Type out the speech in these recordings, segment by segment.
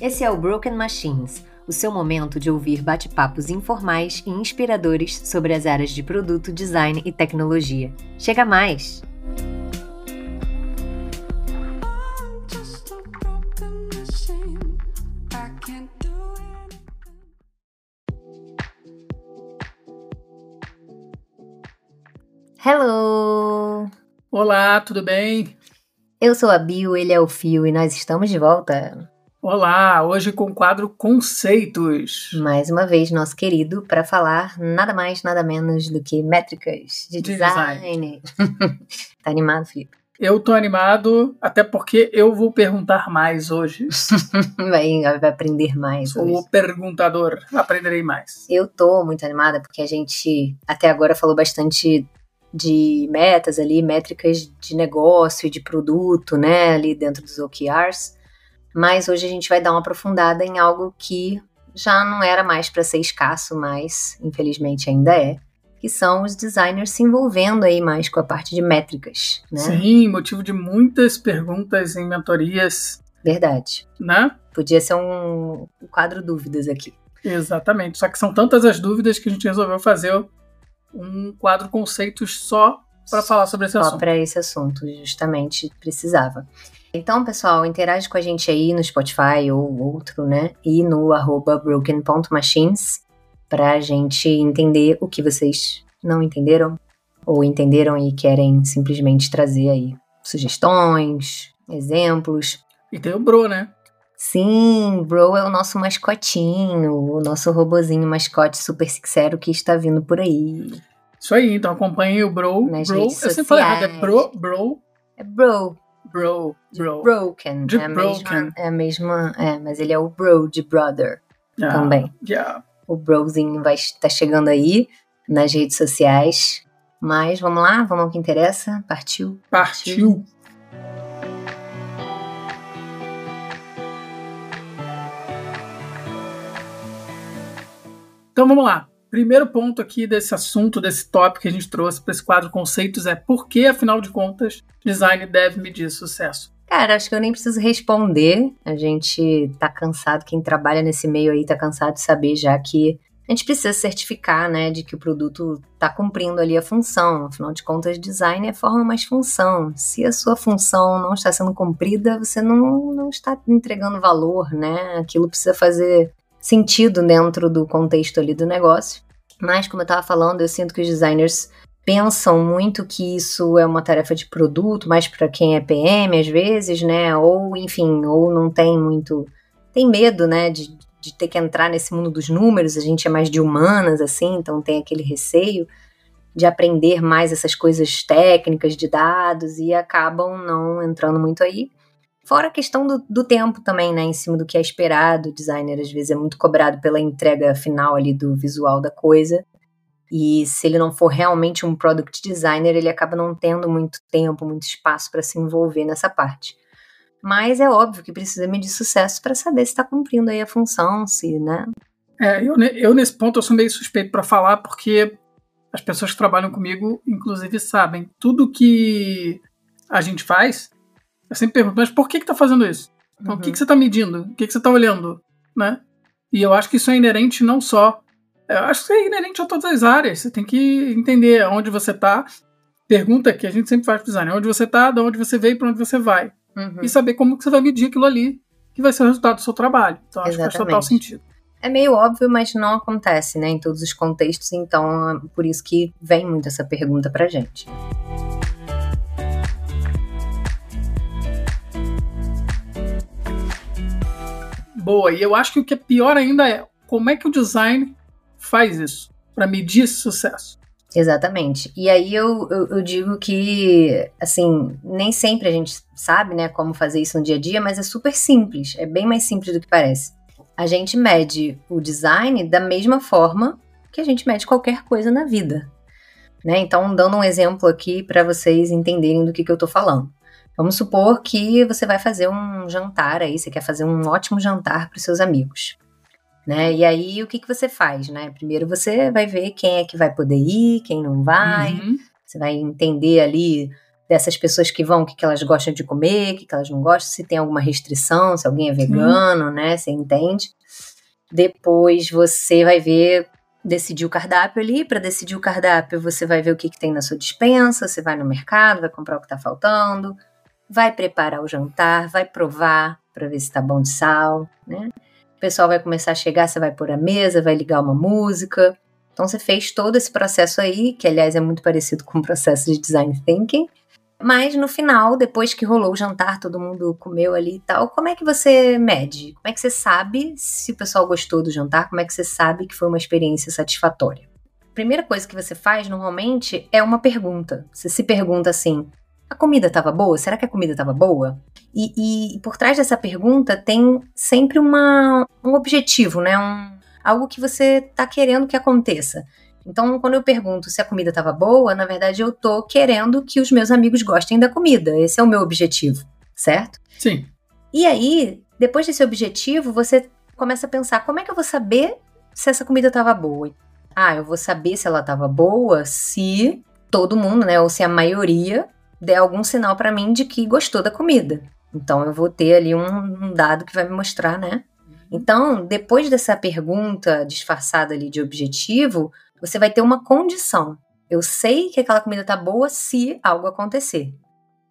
Esse é o Broken Machines, o seu momento de ouvir bate-papos informais e inspiradores sobre as áreas de produto, design e tecnologia. Chega mais! Hello! Olá, tudo bem? Eu sou a Bill, ele é o Fio e nós estamos de volta. Olá, hoje com o quadro Conceitos. Mais uma vez, nosso querido, para falar nada mais, nada menos do que métricas de, De design. tá animado, Felipe? Eu tô animado, até porque eu vou perguntar mais hoje. Vai, vai aprender mais Sou hoje. o perguntador, aprenderei mais. Eu tô muito animada porque a gente até agora falou bastante de metas ali, métricas de negócio e de produto, né, ali dentro dos OKRs. Mas hoje a gente vai dar uma aprofundada em algo que já não era mais para ser escasso, mas infelizmente ainda é, que são os designers se envolvendo aí mais com a parte de métricas, né? Sim, motivo de muitas perguntas em mentorias, Verdade. né? Podia ser um quadro dúvidas aqui. Exatamente. Só que são tantas as dúvidas que a gente resolveu fazer um quadro Conceitos só para falar sobre esse Só assunto. para esse assunto, justamente precisava. Então, pessoal, interage com a gente aí no Spotify ou outro, né? E no arroba broken.machines para a gente entender o que vocês não entenderam ou entenderam e querem simplesmente trazer aí sugestões, exemplos. E tem o Bro, né? Sim, Bro é o nosso mascotinho, o nosso robozinho mascote super sincero que está vindo por aí. Isso aí, então acompanhem o Bro. Nas bro. Eu sempre falo errado, é. Bro, Bro, É Bro, Bro, Bro. Broken. De é a broken. Mesma, é a mesma. É, mas ele é o bro de brother Yeah, também. yeah. O brozinho vai estar chegando aí nas redes sociais. Mas vamos lá, vamos ao que interessa. Partiu. Partiu. Então vamos lá. Primeiro ponto aqui desse assunto, desse tópico que a gente trouxe para esse quadro conceitos é por que, afinal de contas, design deve medir sucesso. Cara, acho que eu nem preciso responder. A gente tá cansado, quem trabalha nesse meio aí tá cansado de saber já que a gente precisa certificar, né, de que o produto tá cumprindo ali a função. Afinal de contas, design é forma mais função. Se a sua função não está sendo cumprida, você não, não está entregando valor, né? Aquilo precisa fazer sentido dentro do contexto ali do negócio. Mas, como eu tava falando, eu sinto que os designers pensam muito que isso é uma tarefa de produto, mais para quem é PM às vezes, né? Ou, enfim, ou não tem muito. Tem medo, né? De, de ter que entrar nesse mundo dos números, a gente é mais de humanas, assim, então tem aquele receio de aprender mais essas coisas técnicas de dados e acabam não entrando muito aí. Fora a questão do, do tempo também, né? Em cima do que é esperado. O designer às vezes é muito cobrado pela entrega final ali do visual da coisa. E se ele não for realmente um product designer, ele acaba não tendo muito tempo, muito espaço para se envolver nessa parte. Mas é óbvio que precisa medir sucesso para saber se está cumprindo aí a função, se, né? É, eu, eu nesse ponto eu sou meio suspeito para falar porque as pessoas que trabalham comigo, inclusive, sabem tudo que a gente faz. Eu sempre pergunto, mas por que que tá fazendo isso? Então, O que, Uhum. que você tá medindo? O que, que você tá olhando? Né? E eu acho que isso é inerente não só. Eu acho que isso é inerente a todas as áreas. Você tem que entender onde você tá. Pergunta que a gente sempre faz pro design: onde você tá, de onde você veio e para onde você vai. Uhum. E saber como que você vai medir aquilo ali, que vai ser o resultado do seu trabalho. Então, acho que faz total Exatamente. sentido. É meio óbvio, mas não acontece, né? Em todos os contextos, então é por isso que vem muito essa pergunta pra gente. Boa, e eu acho que o que é pior ainda é como é que o design faz isso para medir esse sucesso. Exatamente. E aí eu, eu, eu digo que, assim, nem sempre a gente sabe, né, como fazer isso no dia a dia, mas é super simples. É bem mais simples do que parece. A gente mede o design da mesma forma que a gente mede qualquer coisa na vida. Né? Então, dando um exemplo aqui para vocês entenderem do que, que eu tô falando. Vamos supor que você vai fazer um jantar aí, você quer fazer um ótimo jantar para os seus amigos. Né? E aí, o que, que você faz? Né? Primeiro você vai ver quem é que vai poder ir, quem não vai. Uhum. Você vai entender ali dessas pessoas que vão, o que, que elas gostam de comer, o que, que elas não gostam, se tem alguma restrição, se alguém é vegano, né? Você entende? Depois você vai ver, decidir o cardápio ali. Para decidir o cardápio, você vai ver o que, que tem na sua dispensa, você vai no mercado, vai comprar o que está faltando, vai preparar o jantar, vai provar para ver se está bom de sal, né? O pessoal vai começar a chegar, você vai pôr a mesa, vai ligar uma música. Então você fez todo esse processo aí, que aliás é muito parecido com o processo de design thinking. Mas no final, depois que rolou o jantar, todo mundo comeu ali e tal, como é que você mede? Como é que você sabe se o pessoal gostou do jantar? Como é que você sabe que foi uma experiência satisfatória? A primeira coisa que você faz normalmente é uma pergunta. Você se pergunta assim: a comida estava boa? Será que a comida estava boa? E, e, por trás dessa pergunta tem sempre uma, um objetivo, né? Um, algo que você está querendo que aconteça. Então, quando eu pergunto se a comida estava boa, na verdade eu tô querendo que os meus amigos gostem da comida. Esse é o meu objetivo, certo? Sim. E aí, depois desse objetivo, você começa a pensar: como é que eu vou saber se essa comida estava boa? Ah, eu vou saber se ela estava boa se todo mundo, né, ou se a maioria der algum sinal para mim de que gostou da comida. Então eu vou ter ali um, um dado que vai me mostrar, né? Então, depois dessa pergunta disfarçada ali de objetivo, você vai ter uma condição. Eu sei que aquela comida tá boa se algo acontecer.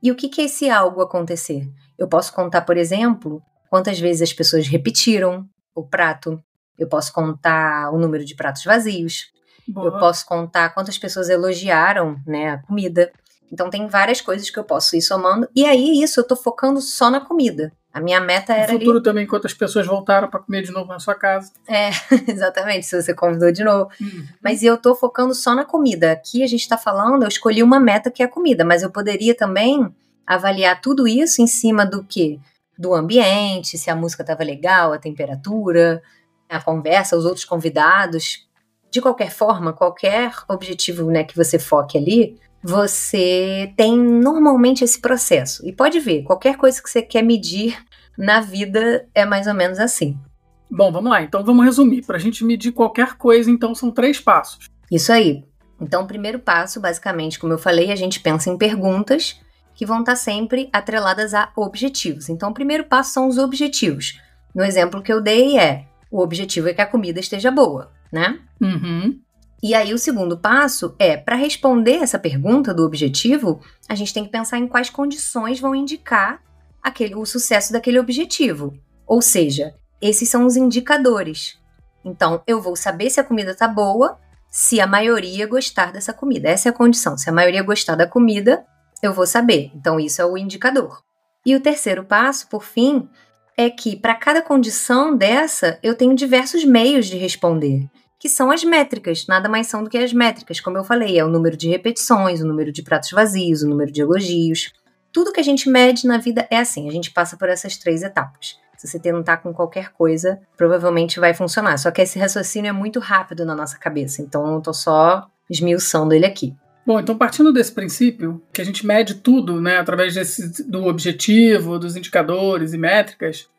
E o que, que é esse algo acontecer? Eu posso contar, por exemplo, quantas vezes as pessoas repetiram o prato. Eu posso contar o número de pratos vazios. Boa. Eu posso contar quantas pessoas elogiaram né, a comida. Então tem várias coisas que eu posso ir somando. E aí, isso eu tô focando só na comida. A minha meta era. No futuro ali... também, quantas pessoas voltaram para comer de novo na sua casa. É, exatamente, se você convidou de novo. Uhum. Mas eu tô focando só na comida. Aqui a gente está falando, eu escolhi uma meta que é a comida, mas eu poderia também avaliar tudo isso em cima do que? Do ambiente, se a música estava legal, a temperatura, a conversa, os outros convidados. De qualquer forma, qualquer objetivo né, que você foque ali, você tem normalmente esse processo. E pode ver, qualquer coisa que você quer medir na vida é mais ou menos assim. Bom, vamos lá. Então vamos resumir. Para a gente medir qualquer coisa, então são três passos. Isso aí. Então, o primeiro passo, basicamente, como eu falei, a gente pensa em perguntas que vão estar sempre atreladas a objetivos. Então, o primeiro passo são os objetivos. No exemplo que eu dei é: o objetivo é que a comida esteja boa, né? Uhum. E aí, o segundo passo é, para responder essa pergunta do objetivo, a gente tem que pensar em quais condições vão indicar aquele, o sucesso daquele objetivo. Ou seja, esses são os indicadores. Então, eu vou saber se a comida está boa se a maioria gostar dessa comida. Essa é a condição. Se a maioria gostar da comida, eu vou saber. Então, isso é o indicador. E o terceiro passo, por fim, é que para cada condição dessa, eu tenho diversos meios de responder que são as métricas, nada mais são do que as métricas, como eu falei, é o número de repetições, o número de pratos vazios, o número de elogios. Tudo que a gente mede na vida é assim, a gente passa por essas três etapas. Se você tentar com qualquer coisa, provavelmente vai funcionar. Só que esse raciocínio é muito rápido na nossa cabeça, então eu tô só esmiuçando ele aqui. Bom, então partindo desse princípio, que a gente mede tudo, né, através desse, do objetivo, dos indicadores e métricas,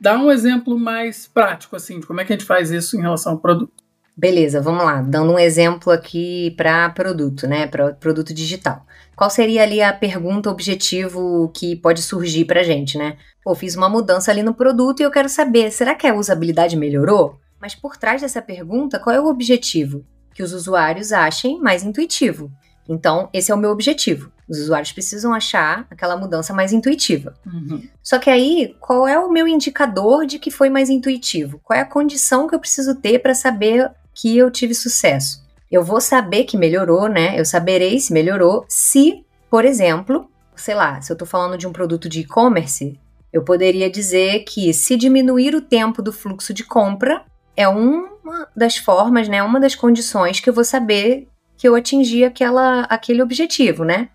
dá um exemplo mais prático, assim, de como é que a gente faz isso em relação ao produto. Beleza, vamos lá. Dando um exemplo aqui para produto, né? Para produto digital. Qual seria ali a pergunta objetivo que pode surgir para gente, né? Pô, fiz uma mudança ali no produto e eu quero saber, será que a usabilidade melhorou? Mas por trás dessa pergunta, qual é o objetivo? Que os usuários achem mais intuitivo. Então, esse é o meu objetivo. Os usuários precisam achar aquela mudança mais intuitiva. Uhum. Só que aí, qual é o meu indicador de que foi mais intuitivo? Qual é a condição que eu preciso ter para saber que eu tive sucesso. Eu vou saber que melhorou, né? Eu saberei se melhorou se, por exemplo, sei lá, se eu estou falando de um produto de e-commerce, eu poderia dizer que se diminuir o tempo do fluxo de compra é uma das formas, né? Uma das condições que eu vou saber que eu atingi aquela, aquele objetivo, né?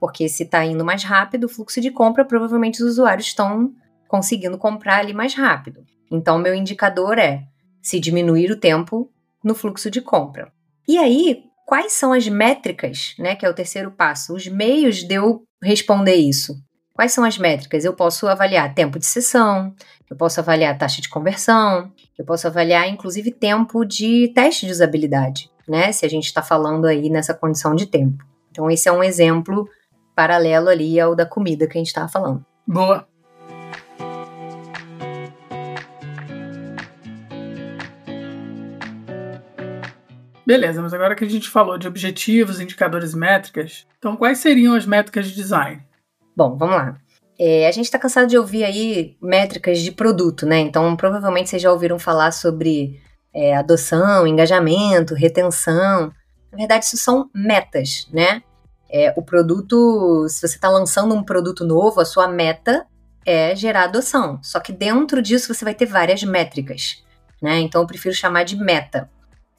Porque se está indo mais rápido o fluxo de compra, provavelmente os usuários estão conseguindo comprar ali mais rápido. Então, meu indicador é se diminuir o tempo no fluxo de compra. E aí, quais são as métricas, né, que é o terceiro passo, os meios de eu responder isso? Quais são as métricas? Eu posso avaliar tempo de sessão, eu posso avaliar taxa de conversão, eu posso avaliar inclusive tempo de teste de usabilidade, né? Se a gente está falando aí nessa condição de tempo. Então, esse é um exemplo paralelo ali ao da comida que a gente estava falando. Boa. Beleza, mas agora que a gente falou de objetivos, indicadores e métricas, então quais seriam as métricas de design? Bom, vamos lá. É, a gente está cansado de ouvir aí métricas de produto, né? Então, provavelmente vocês já ouviram falar sobre é, adoção, engajamento, retenção. Na verdade, isso são metas, né? É, o produto, se você está lançando um produto novo, a sua meta é gerar adoção. Só que dentro disso você vai ter várias métricas, né? Então, eu prefiro chamar de meta.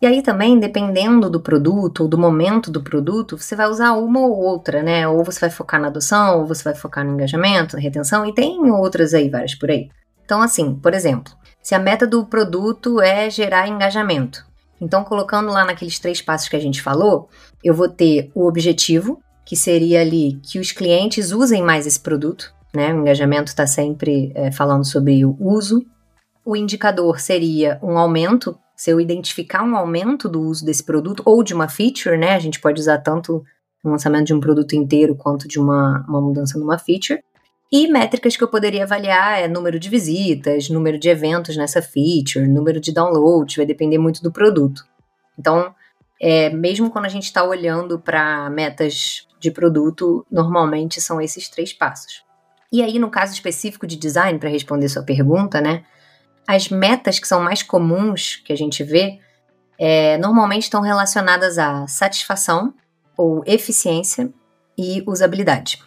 E aí também, dependendo do produto ou do momento do produto, você vai usar uma ou outra, né? Ou você vai focar na adoção, ou você vai focar no engajamento, na retenção, e tem outras aí, várias por aí. Então, assim, por exemplo, se a meta do produto é gerar engajamento, então colocando lá naqueles três passos que a gente falou, eu vou ter o objetivo, que seria ali que os clientes usem mais esse produto, né? O engajamento está sempre é, falando sobre o uso. O indicador seria um aumento se eu identificar um aumento do uso desse produto ou de uma feature, né? A gente pode usar tanto no lançamento de um produto inteiro quanto de uma, uma mudança numa feature. E métricas que eu poderia avaliar é número de visitas, número de eventos nessa feature, número de downloads, vai depender muito do produto. Então, é, mesmo quando a gente está olhando para metas de produto, normalmente são esses três passos. E aí, no caso específico de design, para responder sua pergunta, né? As metas que são mais comuns que a gente vê é, normalmente estão relacionadas a satisfação ou eficiência e usabilidade.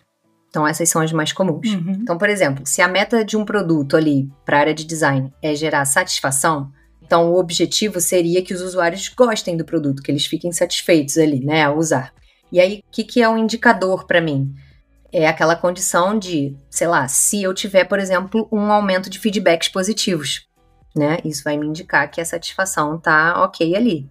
Então, essas são as mais comuns. Uhum. Então, por exemplo, se a meta de um produto ali para a área de design é gerar satisfação, então o objetivo seria que os usuários gostem do produto, que eles fiquem satisfeitos ali, né, ao usar. E aí, o que, que é um indicador para mim? É aquela condição de, sei lá, se eu tiver, por exemplo, um aumento de feedbacks positivos né? Isso vai me indicar que a satisfação tá ok ali.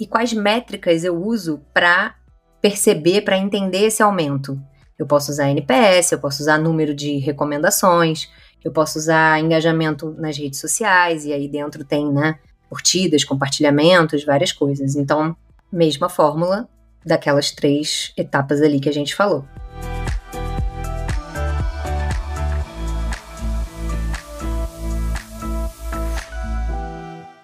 E quais métricas eu uso para perceber, para entender esse aumento? Eu posso usar NPS, eu posso usar número de recomendações, eu posso usar engajamento nas redes sociais, e aí dentro tem, né, curtidas, compartilhamentos, várias coisas. Então, mesma fórmula daquelas três etapas ali que a gente falou.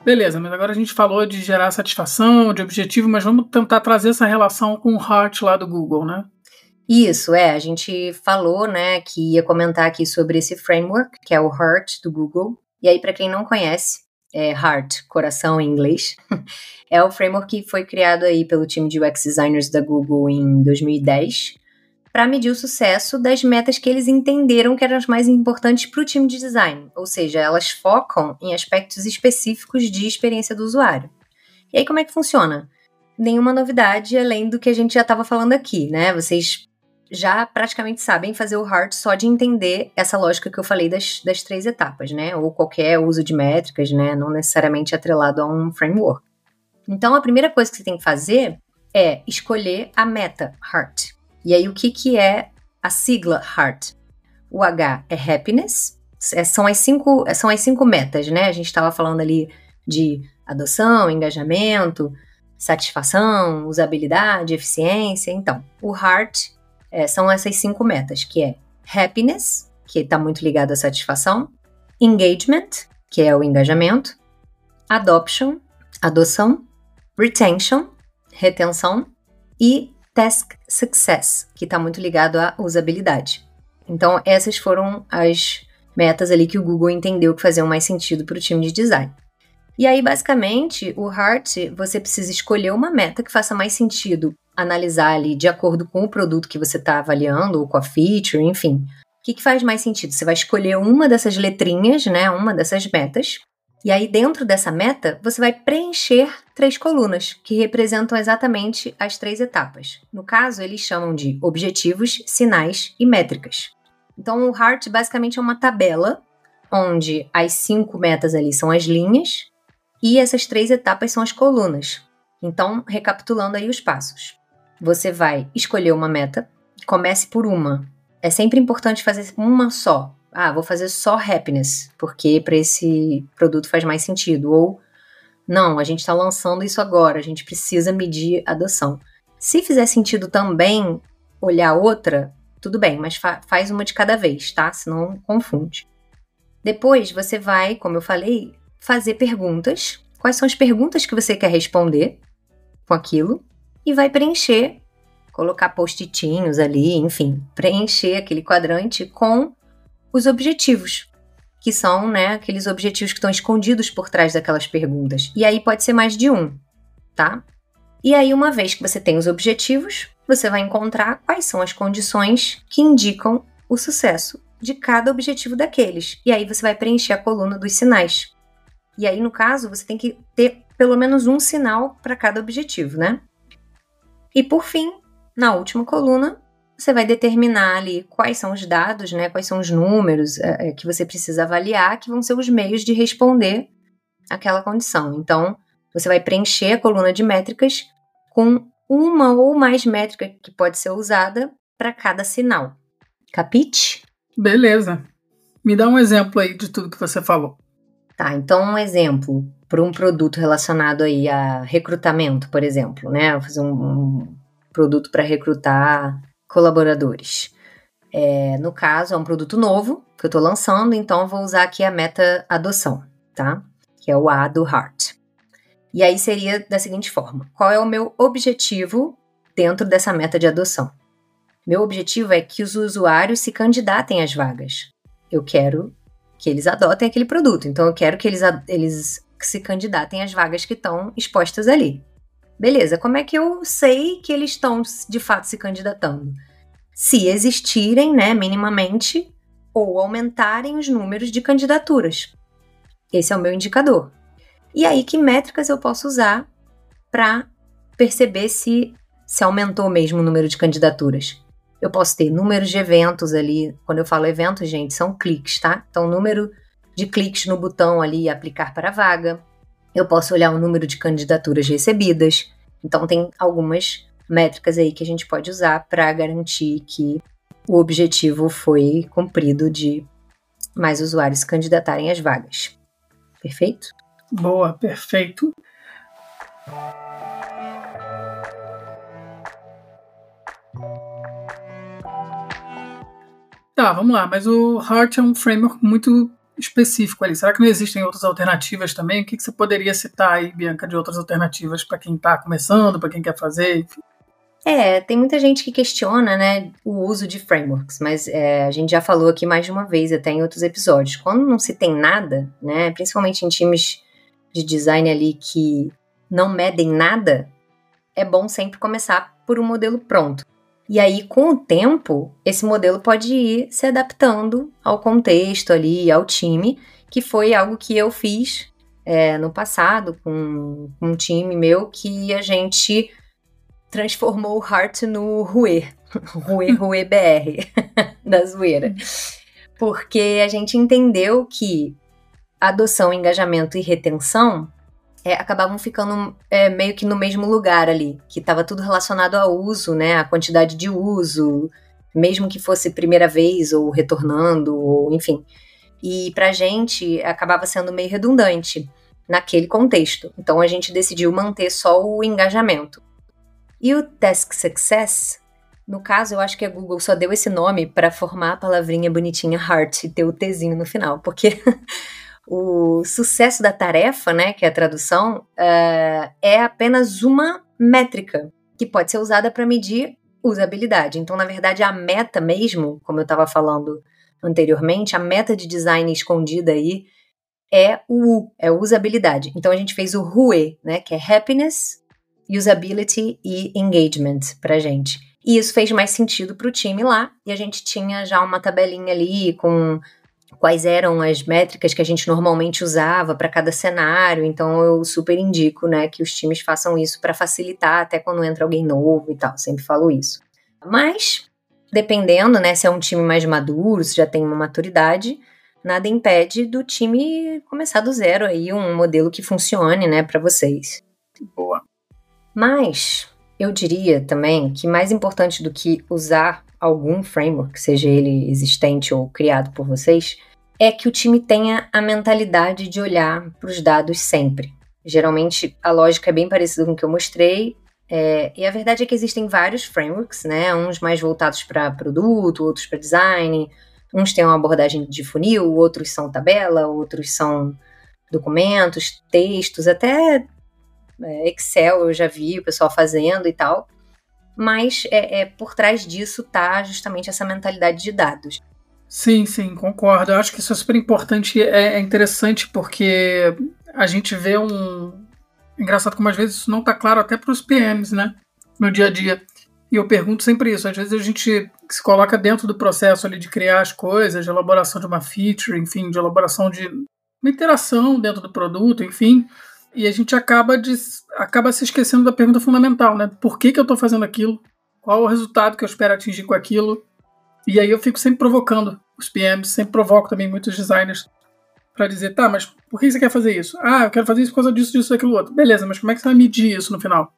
Beleza, mas agora a gente falou de gerar satisfação, de objetivo, mas vamos tentar trazer essa relação com o Heart lá do Google, né? Isso, é. A gente falou, né, que ia comentar aqui sobre esse framework, que é o Heart do Google. E aí, para quem não conhece, é Heart, coração em inglês, é o framework que foi criado aí pelo time de UX designers da Google em 2010 para medir o sucesso das metas que eles entenderam que eram as mais importantes para o time de design, ou seja, elas focam em aspectos específicos de experiência do usuário. E aí como é que funciona? Nenhuma novidade além do que a gente já estava falando aqui, né? Vocês já praticamente sabem fazer o hard só de entender essa lógica que eu falei das, das três etapas, né? Ou qualquer uso de métricas, né? Não necessariamente atrelado a um framework. Então, a primeira coisa que você tem que fazer é escolher a meta heart. E aí, o que, que é a sigla HEART? O H é happiness, é, são, as cinco, são as cinco metas, né? A gente estava falando ali de adoção, engajamento, satisfação, usabilidade, eficiência. Então, o HEART é, são essas cinco metas, que é happiness, que está muito ligado à satisfação, engagement, que é o engajamento, adoption, adoção, retention, retenção e Task Success, que está muito ligado à usabilidade. Então, essas foram as metas ali que o Google entendeu que faziam mais sentido para o time de design. E aí, basicamente, o Heart, você precisa escolher uma meta que faça mais sentido analisar ali de acordo com o produto que você está avaliando, ou com a feature, enfim. O que, que faz mais sentido? Você vai escolher uma dessas letrinhas, né? Uma dessas metas, e aí, dentro dessa meta, você vai preencher três colunas, que representam exatamente as três etapas. No caso, eles chamam de objetivos, sinais e métricas. Então, o Heart basicamente é uma tabela onde as cinco metas ali são as linhas e essas três etapas são as colunas. Então, recapitulando aí os passos. Você vai escolher uma meta, comece por uma. É sempre importante fazer uma só, ah, vou fazer só happiness, porque para esse produto faz mais sentido. Ou, não, a gente está lançando isso agora, a gente precisa medir a adoção. Se fizer sentido também olhar outra, tudo bem, mas fa faz uma de cada vez, tá? Senão confunde. Depois você vai, como eu falei, fazer perguntas. Quais são as perguntas que você quer responder com aquilo? E vai preencher, colocar post-itinhos ali, enfim, preencher aquele quadrante com os objetivos, que são, né, aqueles objetivos que estão escondidos por trás daquelas perguntas. E aí pode ser mais de um, tá? E aí, uma vez que você tem os objetivos, você vai encontrar quais são as condições que indicam o sucesso de cada objetivo daqueles. E aí você vai preencher a coluna dos sinais. E aí, no caso, você tem que ter pelo menos um sinal para cada objetivo, né? E por fim, na última coluna, você vai determinar ali quais são os dados, né? Quais são os números é, que você precisa avaliar, que vão ser os meios de responder aquela condição. Então, você vai preencher a coluna de métricas com uma ou mais métricas que pode ser usada para cada sinal. Capite? Beleza. Me dá um exemplo aí de tudo que você falou. Tá, então um exemplo para um produto relacionado aí a recrutamento, por exemplo, né? Vou fazer um, um produto para recrutar colaboradores. É, no caso, é um produto novo que eu estou lançando, então vou usar aqui a meta adoção, tá? Que é o A do Heart. E aí seria da seguinte forma: qual é o meu objetivo dentro dessa meta de adoção? Meu objetivo é que os usuários se candidatem às vagas. Eu quero que eles adotem aquele produto, então eu quero que eles, eles se candidatem às vagas que estão expostas ali. Beleza, como é que eu sei que eles estão de fato se candidatando? Se existirem, né, minimamente, ou aumentarem os números de candidaturas. Esse é o meu indicador. E aí, que métricas eu posso usar para perceber se, se aumentou mesmo o número de candidaturas? Eu posso ter números de eventos ali. Quando eu falo eventos, gente, são cliques, tá? Então, número de cliques no botão ali aplicar para vaga. Eu posso olhar o número de candidaturas recebidas. Então, tem algumas métricas aí que a gente pode usar para garantir que o objetivo foi cumprido de mais usuários candidatarem às vagas. Perfeito? Boa, perfeito. Tá, vamos lá, mas o Heart é um framework muito específico ali. Será que não existem outras alternativas também? O que, que você poderia citar aí, Bianca, de outras alternativas para quem está começando, para quem quer fazer? Enfim. É, tem muita gente que questiona, né, o uso de frameworks, mas é, a gente já falou aqui mais de uma vez, até em outros episódios. Quando não se tem nada, né, principalmente em times de design ali que não medem nada, é bom sempre começar por um modelo pronto. E aí, com o tempo, esse modelo pode ir se adaptando ao contexto ali, ao time, que foi algo que eu fiz é, no passado com, um time meu que a gente transformou o Heart no Rue, Rue, Rue BR, da zoeira. Porque a gente entendeu que adoção, engajamento e retenção é, acabavam ficando é, meio que no mesmo lugar ali, que estava tudo relacionado ao uso, né, a quantidade de uso, mesmo que fosse primeira vez ou retornando, ou enfim. E para gente acabava sendo meio redundante naquele contexto. Então a gente decidiu manter só o engajamento. E o Task Success, no caso, eu acho que a Google só deu esse nome para formar a palavrinha bonitinha heart e ter o Tzinho no final, porque o sucesso da tarefa, né, que é a tradução, uh, é apenas uma métrica que pode ser usada para medir usabilidade. Então, na verdade, a meta mesmo, como eu estava falando anteriormente, a meta de design escondida aí é o U, é usabilidade. Então, a gente fez o RUE, né, que é Happiness, Usability e Engagement para gente. E isso fez mais sentido para o time lá, e a gente tinha já uma tabelinha ali com quais eram as métricas que a gente normalmente usava para cada cenário. Então eu super indico, né, que os times façam isso para facilitar até quando entra alguém novo e tal. Sempre falo isso. Mas dependendo, né, se é um time mais maduro, se já tem uma maturidade, nada impede do time começar do zero aí um modelo que funcione, né, para vocês. Boa. Mas eu diria também que mais importante do que usar algum framework, seja ele existente ou criado por vocês, é que o time tenha a mentalidade de olhar para os dados sempre. Geralmente a lógica é bem parecida com o que eu mostrei, É, e a verdade é que existem vários frameworks, né? Uns mais voltados para produto, outros para design. Uns têm uma abordagem de funil, outros são tabela, outros são documentos, textos, até é, Excel eu já vi o pessoal fazendo e tal. Mas é, é por trás disso tá justamente essa mentalidade de dados. Sim, sim, concordo. Eu acho que isso é super importante. É, é interessante porque a gente vê um, Engraçado como às vezes isso não está claro até para os PMs, né? No dia a dia. E eu pergunto sempre isso. Às vezes a gente se coloca dentro do processo ali de criar as coisas, de elaboração de uma feature, enfim, de elaboração de uma interação dentro do produto, enfim. E a gente acaba, de, acaba se esquecendo da pergunta fundamental, né? Por que, que eu estou fazendo aquilo? Qual o resultado que eu espero atingir com aquilo? E aí eu fico sempre provocando os PMs, sempre provoco também muitos designers para dizer, tá, mas por que você quer fazer isso? Ah, eu quero fazer isso por causa disso, disso, daquilo outro. Beleza, mas como é que você vai medir isso no final?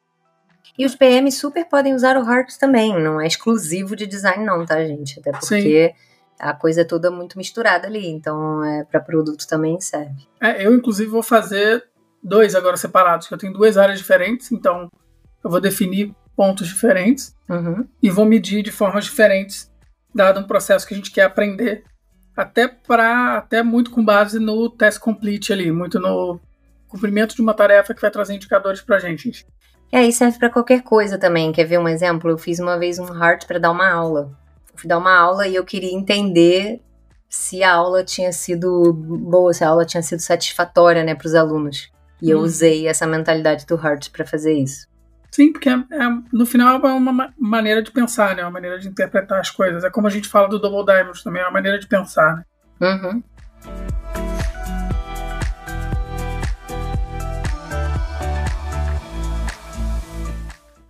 E os PMs super podem usar o Hearts também, não é exclusivo de design não, tá, gente? Até porque Sim. a coisa é toda muito misturada ali, então é, para produto também serve. É, eu inclusive vou fazer dois agora separados, eu tenho duas áreas diferentes, então eu vou definir pontos diferentes uhum. e vou medir de formas diferentes, dado um processo que a gente quer aprender até para até muito com base no test complete ali, muito no cumprimento de uma tarefa que vai trazer indicadores para a gente. É, e serve para qualquer coisa também. Quer ver um exemplo? Eu fiz uma vez um heart para dar uma aula. Eu fui dar uma aula e eu queria entender se a aula tinha sido boa, se a aula tinha sido satisfatória, né, para os alunos. E hum. eu usei essa mentalidade do heart para fazer isso. Sim, porque é, é, no final é uma maneira de pensar, né? Uma maneira de interpretar as coisas. É como a gente fala do Double Diamond também, é uma maneira de pensar, né? Uhum.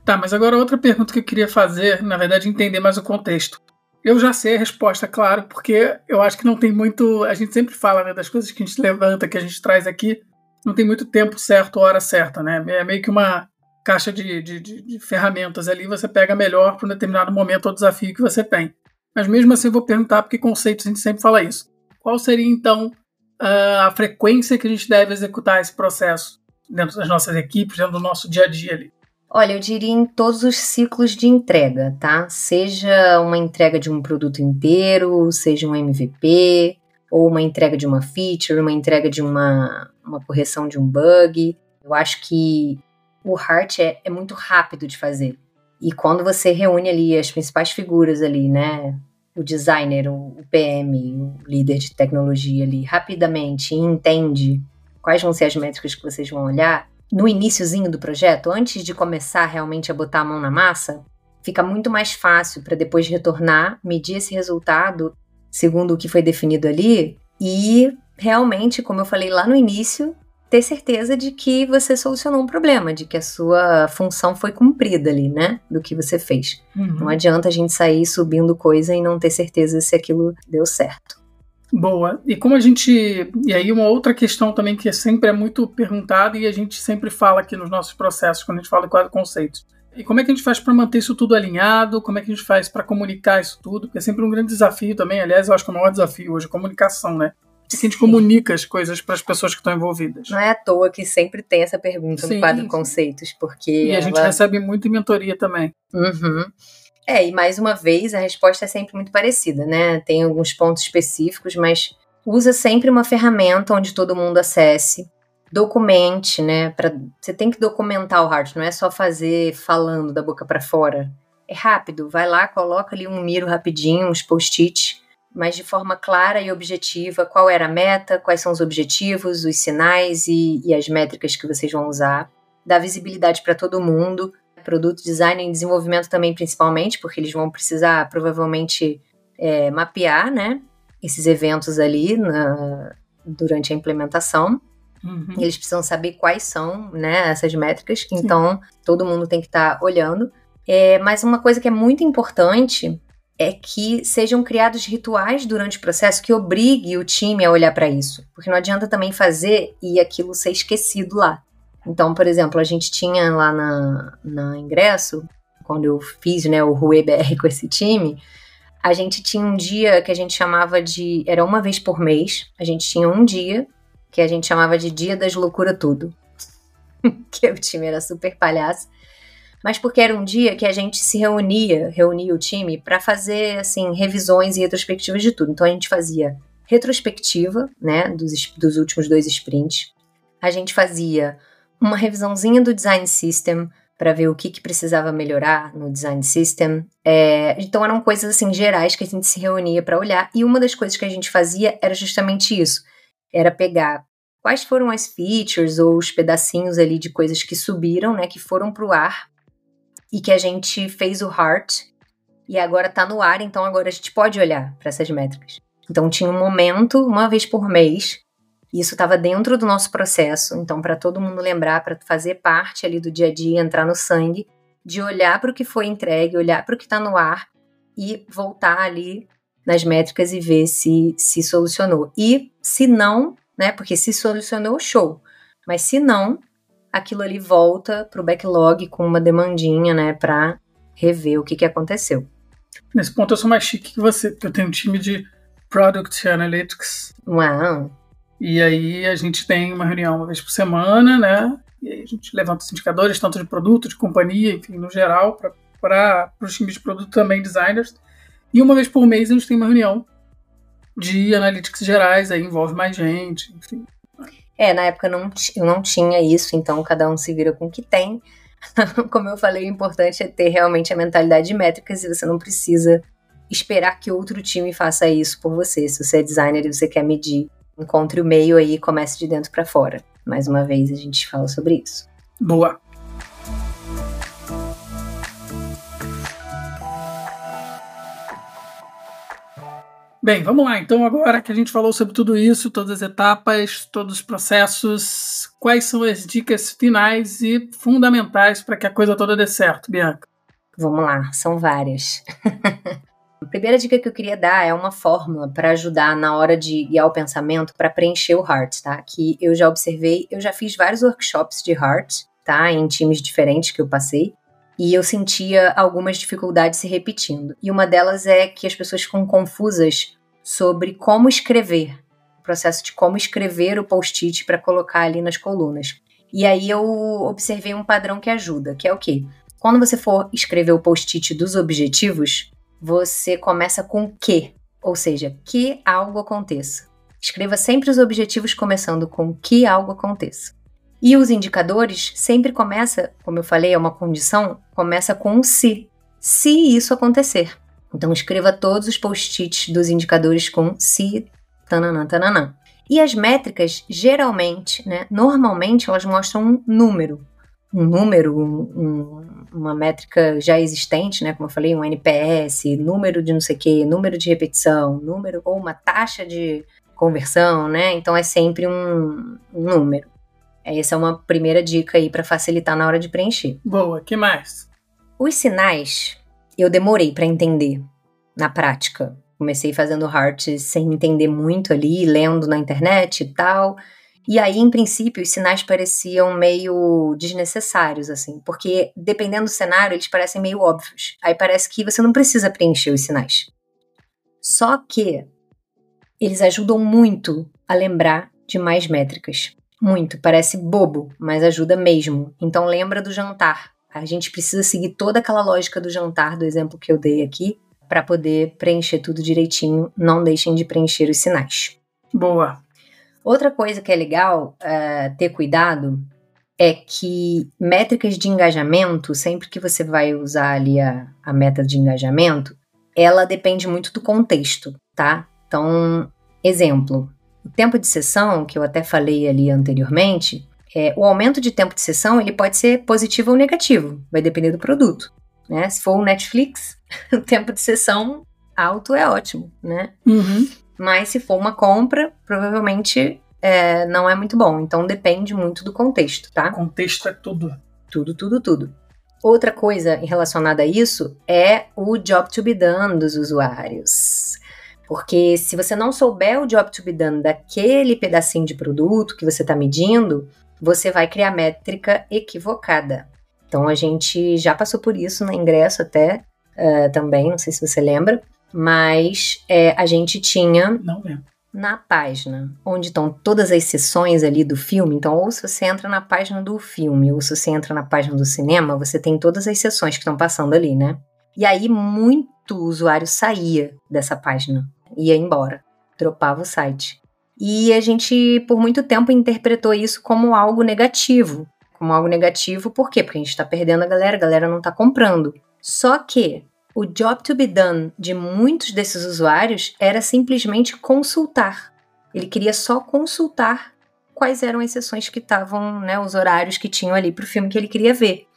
Tá, mas agora outra pergunta que eu queria fazer, na verdade, entender mais o contexto. Eu já sei a resposta, claro, porque eu acho que não tem muito. A gente sempre fala né, das coisas que a gente levanta, que a gente traz aqui, não tem muito tempo certo, hora certa, né? É meio que uma caixa de, de, de, de ferramentas ali, você pega melhor para um determinado momento ou desafio que você tem. Mas mesmo assim, eu vou perguntar, porque conceitos a gente sempre fala isso. Qual seria então a frequência que a gente deve executar esse processo dentro das nossas equipes, dentro do nosso dia a dia ali? Olha, eu diria em todos os ciclos de entrega, tá? Seja uma entrega de um produto inteiro, seja um MVP, ou uma entrega de uma feature, uma entrega de uma, uma correção de um bug. Eu acho que o Heart é, é muito rápido de fazer. E quando você reúne ali as principais figuras ali, né? O designer, o PM, o líder de tecnologia ali, rapidamente entende quais vão ser as métricas que vocês vão olhar, no iníciozinho do projeto, antes de começar realmente a botar a mão na massa, fica muito mais fácil para depois retornar, medir esse resultado segundo o que foi definido ali e realmente, como eu falei lá no início, ter certeza de que você solucionou um problema, de que a sua função foi cumprida ali, né? Do que você fez. Uhum. Não adianta a gente sair subindo coisa e não ter certeza se aquilo deu certo. Boa. E como a gente. E aí, uma outra questão também que sempre é muito perguntada e a gente sempre fala aqui nos nossos processos, quando a gente fala de quatro conceitos. E como é que a gente faz para manter isso tudo alinhado? Como é que a gente faz para comunicar isso tudo? Porque é sempre um grande desafio também. Aliás, eu acho que é o maior desafio hoje, a comunicação, né? Que a gente comunica as coisas para as pessoas que estão envolvidas. Não é à toa que sempre tem essa pergunta Sim. no quadro Conceitos, porque. E ela... a gente recebe muito em mentoria também. Uhum. É, e mais uma vez a resposta é sempre muito parecida, né? Tem alguns pontos específicos, mas usa sempre uma ferramenta onde todo mundo acesse, documente, né? Pra, você tem que documentar o Heart, não é só fazer falando da boca para fora. É rápido, vai lá, coloca ali um miro rapidinho, uns post-it, mas de forma clara e objetiva qual era a meta, quais são os objetivos, os sinais e, e as métricas que vocês vão usar. Dá visibilidade para todo mundo, produto design e desenvolvimento também principalmente, porque eles vão precisar provavelmente é, mapear, né, esses eventos ali na, durante a implementação. Uhum. Eles precisam saber quais são, né, essas métricas. Sim. Então, todo mundo tem que estar tá olhando. É, mas uma coisa que é muito importante é que sejam criados rituais durante o processo que obrigue o time a olhar para isso, porque não adianta também fazer e aquilo ser esquecido lá. Então, por exemplo, a gente tinha lá na, na ingresso, quando eu fiz né, o Rue BR com esse time, a gente tinha um dia que a gente chamava de. Era uma vez por mês, a gente tinha um dia que a gente chamava de Dia das Loucura Tudo. que o time era super palhaço. Mas porque era um dia que a gente se reunia, reunia o time para fazer assim revisões e retrospectivas de tudo. Então a gente fazia retrospectiva, né, dos, dos últimos dois sprints. A gente fazia uma revisãozinha do design system para ver o que, que precisava melhorar no design system. É, então eram coisas assim gerais que a gente se reunia para olhar. E uma das coisas que a gente fazia era justamente isso: era pegar quais foram as features ou os pedacinhos ali de coisas que subiram, né, que foram para o ar e que a gente fez o heart e agora está no ar, então agora a gente pode olhar para essas métricas. Então tinha um momento, uma vez por mês, e isso estava dentro do nosso processo, então para todo mundo lembrar, para fazer parte ali do dia a dia, entrar no sangue, de olhar para o que foi entregue, olhar para o que está no ar e voltar ali nas métricas e ver se se solucionou. E se não, né? Porque se solucionou, show. Mas se não, aquilo ali volta para o backlog com uma demandinha, né? Para rever o que, que aconteceu. Nesse ponto eu sou mais chique que você, porque eu tenho um time de Product Analytics. Uau! E aí a gente tem uma reunião uma vez por semana, né? E aí a gente levanta os indicadores, tanto de produto, de companhia, enfim, no geral, para os times de produto também, designers. E uma vez por mês a gente tem uma reunião de analytics gerais, aí envolve mais gente, enfim. É, na época não, eu não tinha isso, então cada um se vira com o que tem. Como eu falei, o importante é ter realmente a mentalidade de métricas e você não precisa esperar que outro time faça isso por você. Se você é designer e você quer medir encontre o meio aí e comece de dentro para fora. Mais uma vez a gente fala sobre isso. Boa. Bem, vamos lá. Então, agora que a gente falou sobre tudo isso, todas as etapas, todos os processos, quais são as dicas finais e fundamentais para que a coisa toda dê certo, Bianca? Vamos lá, são várias. A primeira dica que eu queria dar é uma fórmula para ajudar na hora de guiar o pensamento para preencher o heart, tá? Que eu já observei, eu já fiz vários workshops de heart, tá? Em times diferentes que eu passei. E eu sentia algumas dificuldades se repetindo. E uma delas é que as pessoas ficam confusas sobre como escrever, o processo de como escrever o post-it para colocar ali nas colunas. E aí eu observei um padrão que ajuda, que é o quê? Quando você for escrever o post-it dos objetivos, você começa com que, ou seja, que algo aconteça. Escreva sempre os objetivos começando com que algo aconteça. E os indicadores sempre começa, como eu falei, é uma condição, começa com um se. Se isso acontecer. Então escreva todos os post-its dos indicadores com se, tananã, tananã. E as métricas, geralmente, né, normalmente elas mostram um número um número, um, uma métrica já existente, né? Como eu falei, um NPS, número de não sei o quê, número de repetição, número ou uma taxa de conversão, né? Então é sempre um, um número. Essa é uma primeira dica aí para facilitar na hora de preencher. Boa, que mais? Os sinais eu demorei para entender na prática. Comecei fazendo heart sem entender muito ali, lendo na internet e tal. E aí, em princípio, os sinais pareciam meio desnecessários, assim, porque dependendo do cenário, eles parecem meio óbvios. Aí parece que você não precisa preencher os sinais. Só que eles ajudam muito a lembrar de mais métricas. Muito, parece bobo, mas ajuda mesmo. Então lembra do jantar. A gente precisa seguir toda aquela lógica do jantar, do exemplo que eu dei aqui, para poder preencher tudo direitinho. Não deixem de preencher os sinais. Boa. Outra coisa que é legal uh, ter cuidado é que métricas de engajamento, sempre que você vai usar ali a, a meta de engajamento, ela depende muito do contexto, tá? Então, exemplo, o tempo de sessão, que eu até falei ali anteriormente, é, o aumento de tempo de sessão ele pode ser positivo ou negativo, vai depender do produto. Né? Se for o Netflix, o tempo de sessão alto é ótimo, né? Uhum. Mas se for uma compra, provavelmente é, não é muito bom. Então depende muito do contexto, tá? Contexto é tudo. Tudo, tudo, tudo. Outra coisa relacionada a isso é o job to be done dos usuários. Porque se você não souber o job to be done daquele pedacinho de produto que você está medindo, você vai criar métrica equivocada. Então a gente já passou por isso no ingresso até uh, também, não sei se você lembra, mas é, a gente tinha. Não lembro. na página onde estão todas as sessões ali do filme, então ou se você entra na página do filme ou se você entra na página do cinema, você tem todas as sessões que estão passando ali, né? E aí muito usuário saía dessa página, ia embora, dropava o site. E a gente por muito tempo interpretou isso como algo negativo, como algo negativo, por quê? Porque a gente está perdendo a galera, a galera não está comprando. Só que o job to be done de muitos desses usuários era simplesmente consultar. Ele queria só consultar quais eram as sessões que estavam, né, os horários que tinham ali para o filme que ele queria ver.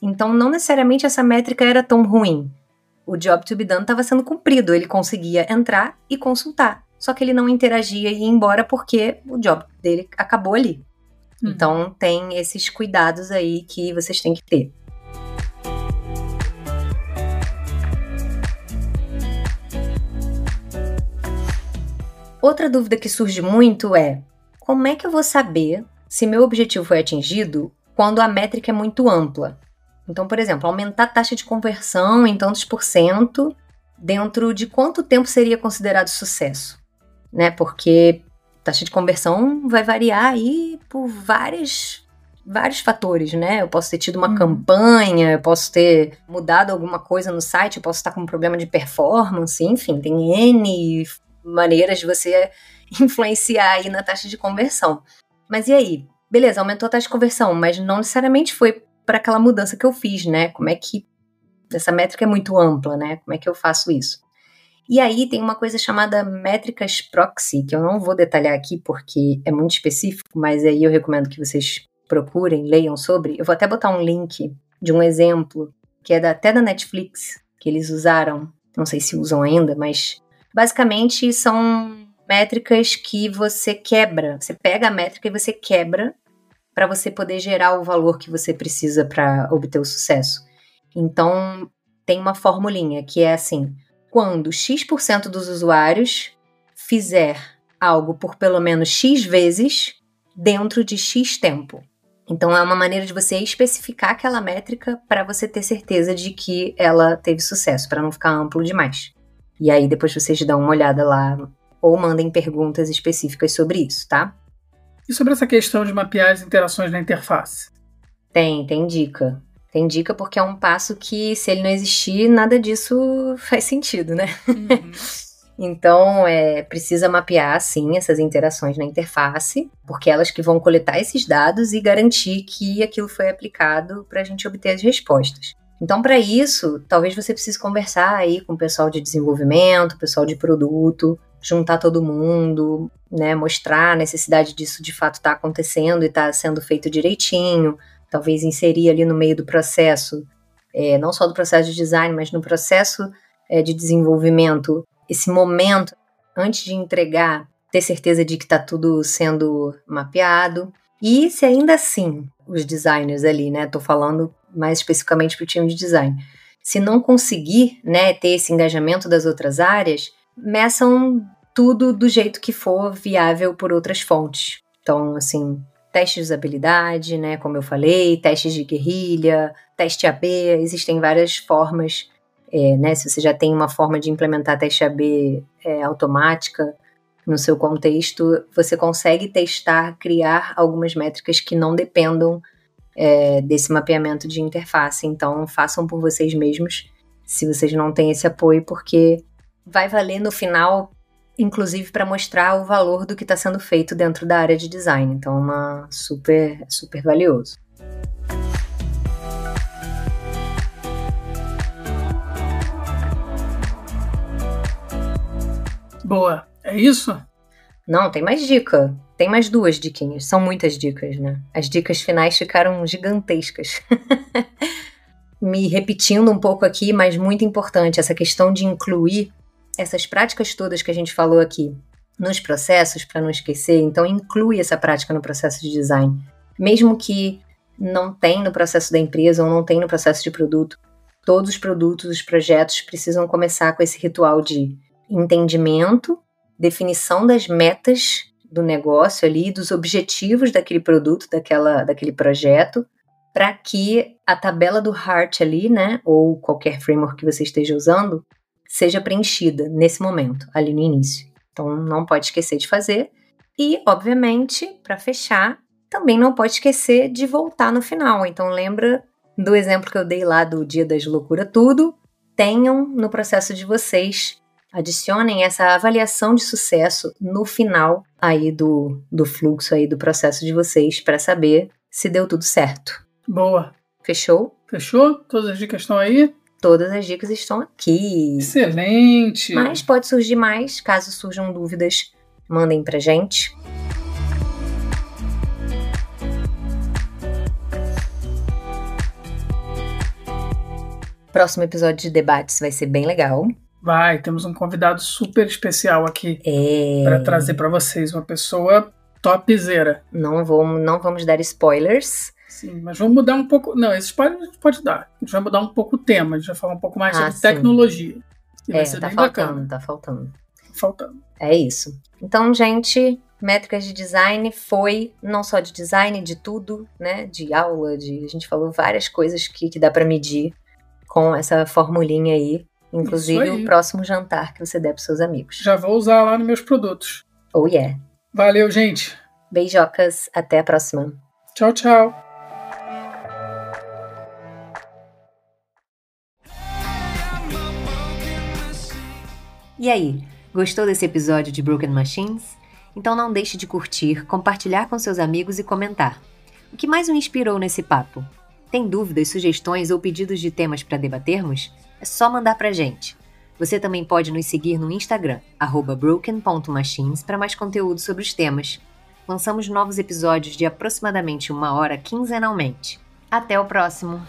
Então, não necessariamente essa métrica era tão ruim. O job to be done estava sendo cumprido, ele conseguia entrar e consultar. Só que ele não interagia e ia embora porque o job dele acabou ali. Hum. Então, tem esses cuidados aí que vocês têm que ter. Outra dúvida que surge muito é: como é que eu vou saber se meu objetivo foi atingido quando a métrica é muito ampla? Então, por exemplo, aumentar a taxa de conversão em tantos por cento, dentro de quanto tempo seria considerado sucesso? Né? Porque taxa de conversão vai variar aí por várias vários fatores, né? Eu posso ter tido uma hum. campanha, eu posso ter mudado alguma coisa no site, eu posso estar com um problema de performance, enfim, tem N maneiras de você influenciar aí na taxa de conversão. Mas e aí? Beleza, aumentou a taxa de conversão, mas não necessariamente foi para aquela mudança que eu fiz, né? Como é que essa métrica é muito ampla, né? Como é que eu faço isso? E aí tem uma coisa chamada métricas proxy, que eu não vou detalhar aqui porque é muito específico, mas aí eu recomendo que vocês procurem, leiam sobre. Eu vou até botar um link de um exemplo que é da, até da Netflix, que eles usaram, não sei se usam ainda, mas Basicamente, são métricas que você quebra. Você pega a métrica e você quebra para você poder gerar o valor que você precisa para obter o sucesso. Então, tem uma formulinha que é assim: quando X% dos usuários fizer algo por pelo menos X vezes dentro de X tempo. Então, é uma maneira de você especificar aquela métrica para você ter certeza de que ela teve sucesso, para não ficar amplo demais. E aí depois vocês dão uma olhada lá ou mandem perguntas específicas sobre isso, tá? E sobre essa questão de mapear as interações na interface? Tem, tem dica. Tem dica porque é um passo que, se ele não existir, nada disso faz sentido, né? Uhum. então, é, precisa mapear, sim, essas interações na interface, porque elas que vão coletar esses dados e garantir que aquilo foi aplicado para a gente obter as respostas. Então, para isso, talvez você precise conversar aí com o pessoal de desenvolvimento, pessoal de produto, juntar todo mundo, né, mostrar a necessidade disso de fato estar tá acontecendo e estar tá sendo feito direitinho, talvez inserir ali no meio do processo, é, não só do processo de design, mas no processo é, de desenvolvimento, esse momento antes de entregar, ter certeza de que está tudo sendo mapeado. E se ainda assim os designers ali, né, tô falando mais especificamente para o time de design. Se não conseguir né, ter esse engajamento das outras áreas, meçam tudo do jeito que for viável por outras fontes. Então, assim, teste de usabilidade, né, como eu falei, testes de guerrilha, teste AB, existem várias formas, é, né, se você já tem uma forma de implementar teste AB é, automática no seu contexto, você consegue testar, criar algumas métricas que não dependam é, desse mapeamento de interface. Então, façam por vocês mesmos, se vocês não têm esse apoio, porque vai valer no final, inclusive para mostrar o valor do que está sendo feito dentro da área de design. Então, é uma super, super valioso. Boa. É isso? Não, tem mais dica. Tem mais duas diquinhas. São muitas dicas, né? As dicas finais ficaram gigantescas. Me repetindo um pouco aqui, mas muito importante, essa questão de incluir essas práticas todas que a gente falou aqui nos processos, para não esquecer. Então, inclui essa prática no processo de design. Mesmo que não tem no processo da empresa ou não tem no processo de produto, todos os produtos, os projetos precisam começar com esse ritual de entendimento definição das metas do negócio ali, dos objetivos daquele produto, daquela, daquele projeto, para que a tabela do Heart ali, né, ou qualquer framework que você esteja usando, seja preenchida nesse momento, ali no início. Então não pode esquecer de fazer. E, obviamente, para fechar, também não pode esquecer de voltar no final. Então lembra do exemplo que eu dei lá do Dia das Loucura Tudo. Tenham no processo de vocês, adicionem essa avaliação de sucesso no final aí do, do fluxo aí do processo de vocês para saber se deu tudo certo. Boa. Fechou? Fechou? Todas as dicas estão aí? Todas as dicas estão aqui. Excelente! Mas pode surgir mais, caso surjam dúvidas, mandem pra gente. Próximo episódio de debates vai ser bem legal. Vai, temos um convidado super especial aqui É. para trazer para vocês uma pessoa topzera. Não vamos, não vamos dar spoilers. Sim, mas vamos mudar um pouco. Não, esse spoiler a gente pode dar. A gente vai mudar um pouco o tema, a gente vai falar um pouco mais Ah, sobre sim. tecnologia. E vai é, ser tá bem faltando, bacana. tá faltando. Faltando. É isso. Então, gente, métricas de design foi não só de design, de tudo, né? De aula, de a gente falou várias coisas que, que dá pra medir com essa formulinha aí. Inclusive aí. o próximo jantar que você der pros seus amigos. Já vou usar lá nos meus produtos. Oh yeah. Valeu, gente. Beijocas, até a próxima. Tchau, tchau. E aí, gostou desse episódio de Broken Machines? Então não deixe de curtir, compartilhar com seus amigos e comentar. O que mais o inspirou nesse papo? Tem dúvidas, sugestões ou pedidos de temas para debatermos? É só mandar pra gente. Você também pode nos seguir no Instagram, broken.machines, para mais conteúdo sobre os temas. Lançamos novos episódios de aproximadamente uma hora quinzenalmente. Até o próximo!